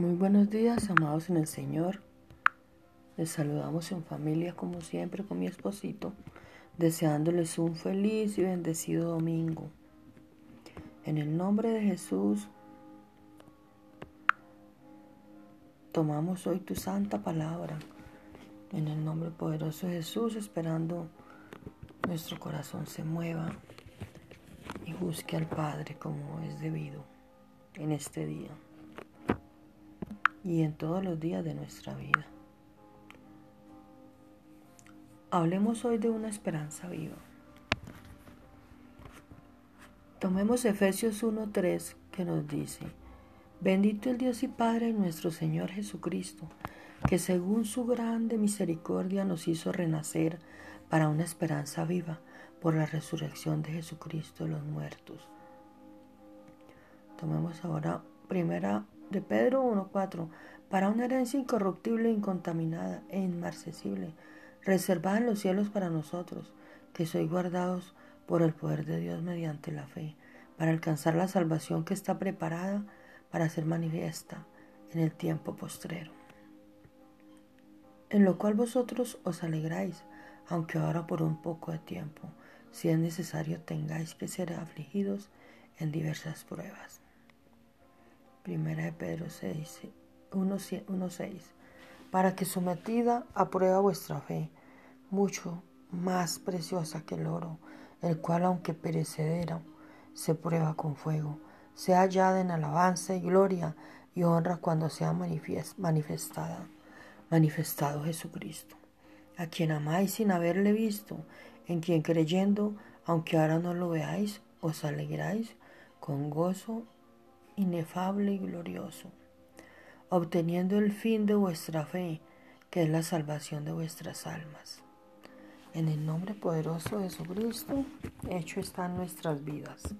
Muy buenos días, amados en el Señor. Les saludamos en familia como siempre con mi esposito, deseándoles un feliz y bendecido domingo. En el nombre de Jesús, tomamos hoy tu santa palabra. En el nombre poderoso de Jesús, esperando nuestro corazón se mueva y busque al Padre como es debido en este día y en todos los días de nuestra vida. Hablemos hoy de una esperanza viva. Tomemos Efesios 1.3 que nos dice, bendito el Dios y Padre nuestro Señor Jesucristo, que según su grande misericordia nos hizo renacer para una esperanza viva por la resurrección de Jesucristo de los muertos. Tomemos ahora primera de Pedro 1.4, para una herencia incorruptible, incontaminada e inmarcesible, reservada en los cielos para nosotros, que sois guardados por el poder de Dios mediante la fe, para alcanzar la salvación que está preparada para ser manifiesta en el tiempo postrero. En lo cual vosotros os alegráis, aunque ahora por un poco de tiempo, si es necesario, tengáis que ser afligidos en diversas pruebas Primera de Pedro 6, 1.6. Para que sometida a prueba vuestra fe, mucho más preciosa que el oro, el cual aunque perecedero, se prueba con fuego, sea hallada en alabanza y gloria y honra cuando sea manifestada, manifestado Jesucristo, a quien amáis sin haberle visto, en quien creyendo, aunque ahora no lo veáis, os alegráis con gozo inefable y glorioso, obteniendo el fin de vuestra fe, que es la salvación de vuestras almas. En el nombre poderoso de Jesucristo, hecho está en nuestras vidas.